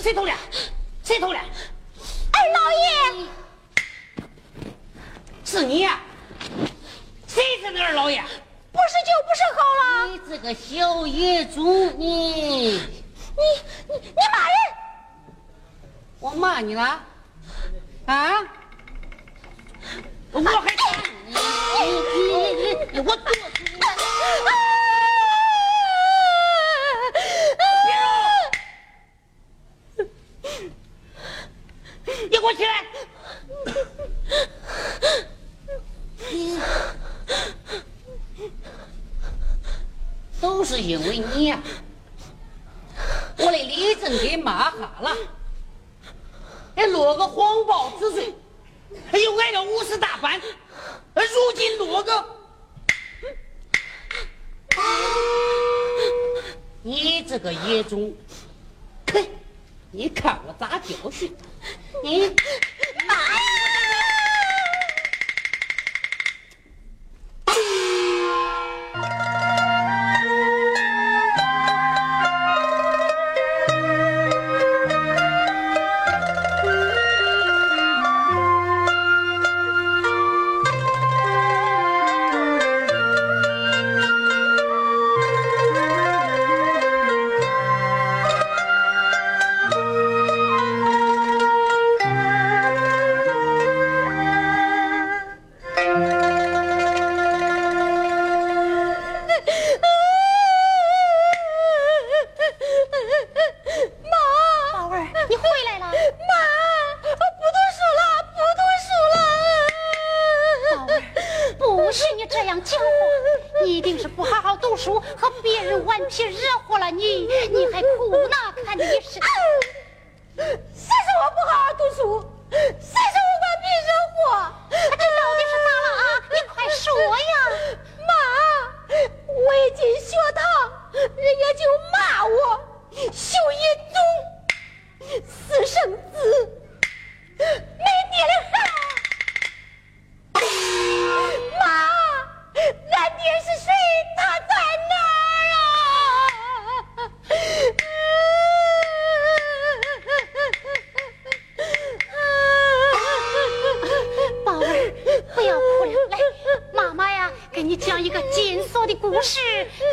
谁偷的？谁偷的？二老爷，是你呀？谁是那二老爷？不是就不是好了。你这个小野猪，你你你你骂人！我骂你了？啊？我还你你你你我都是因为你呀、我的李正给骂哈了，还落个谎报之罪。哎呦，挨了五十大板，如今落个，你这个野种，你看我咋教训你？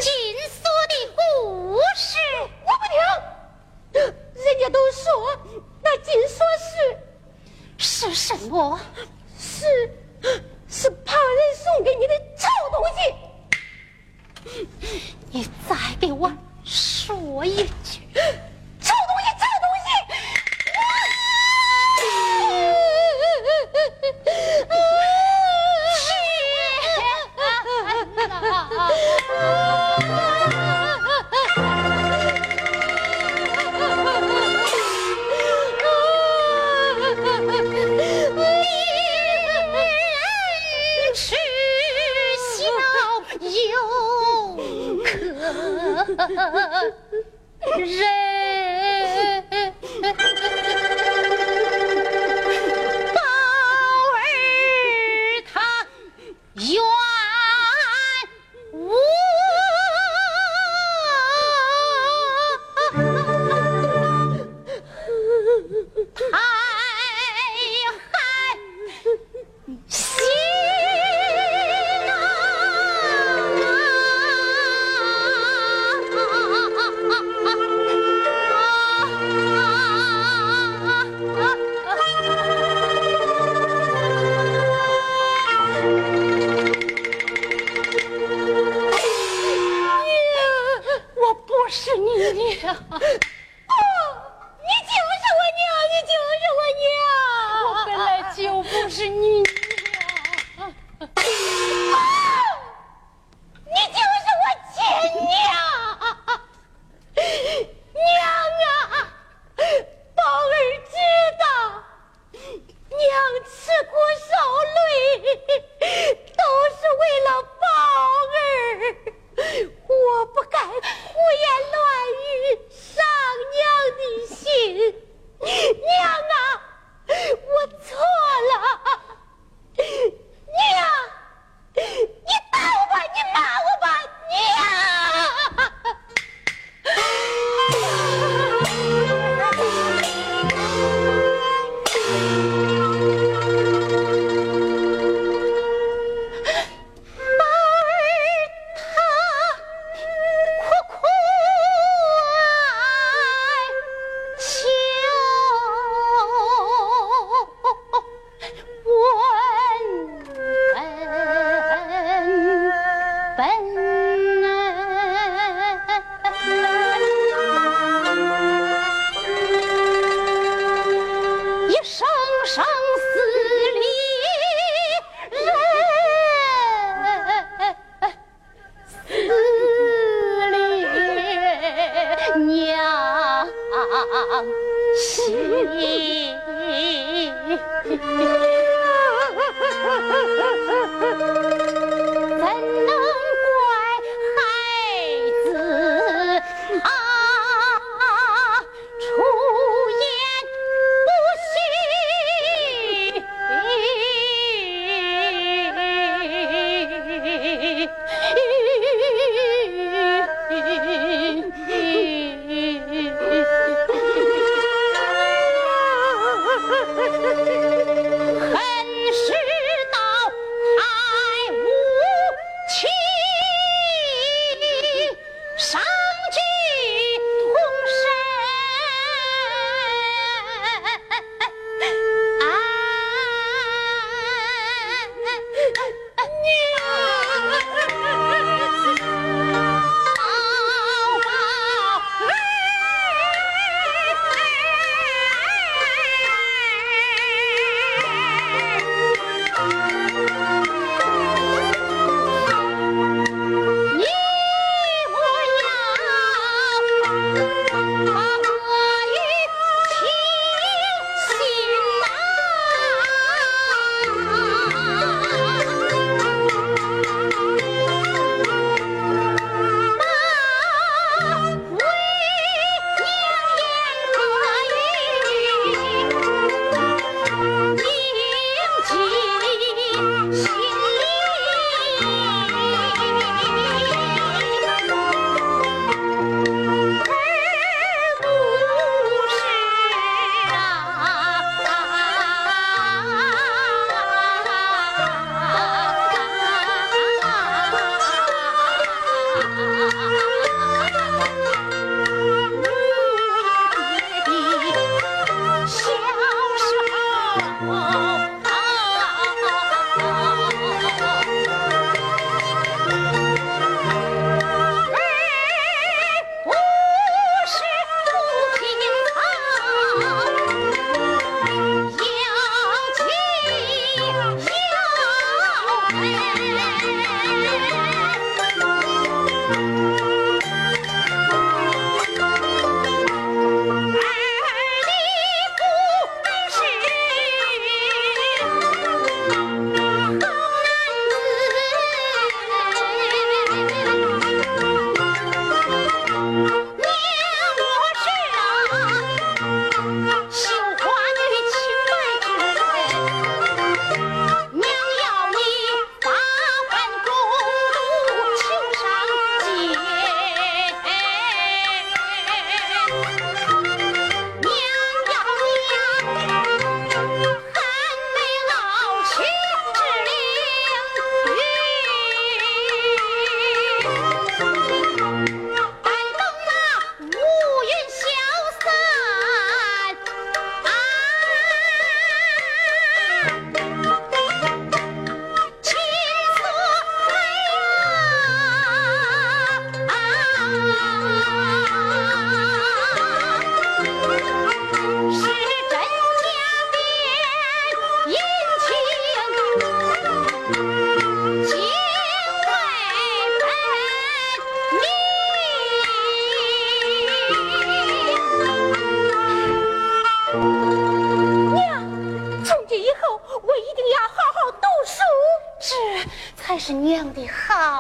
金锁的故事。我不听，人家都说那金锁是是什么？是是哈 人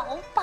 Oh.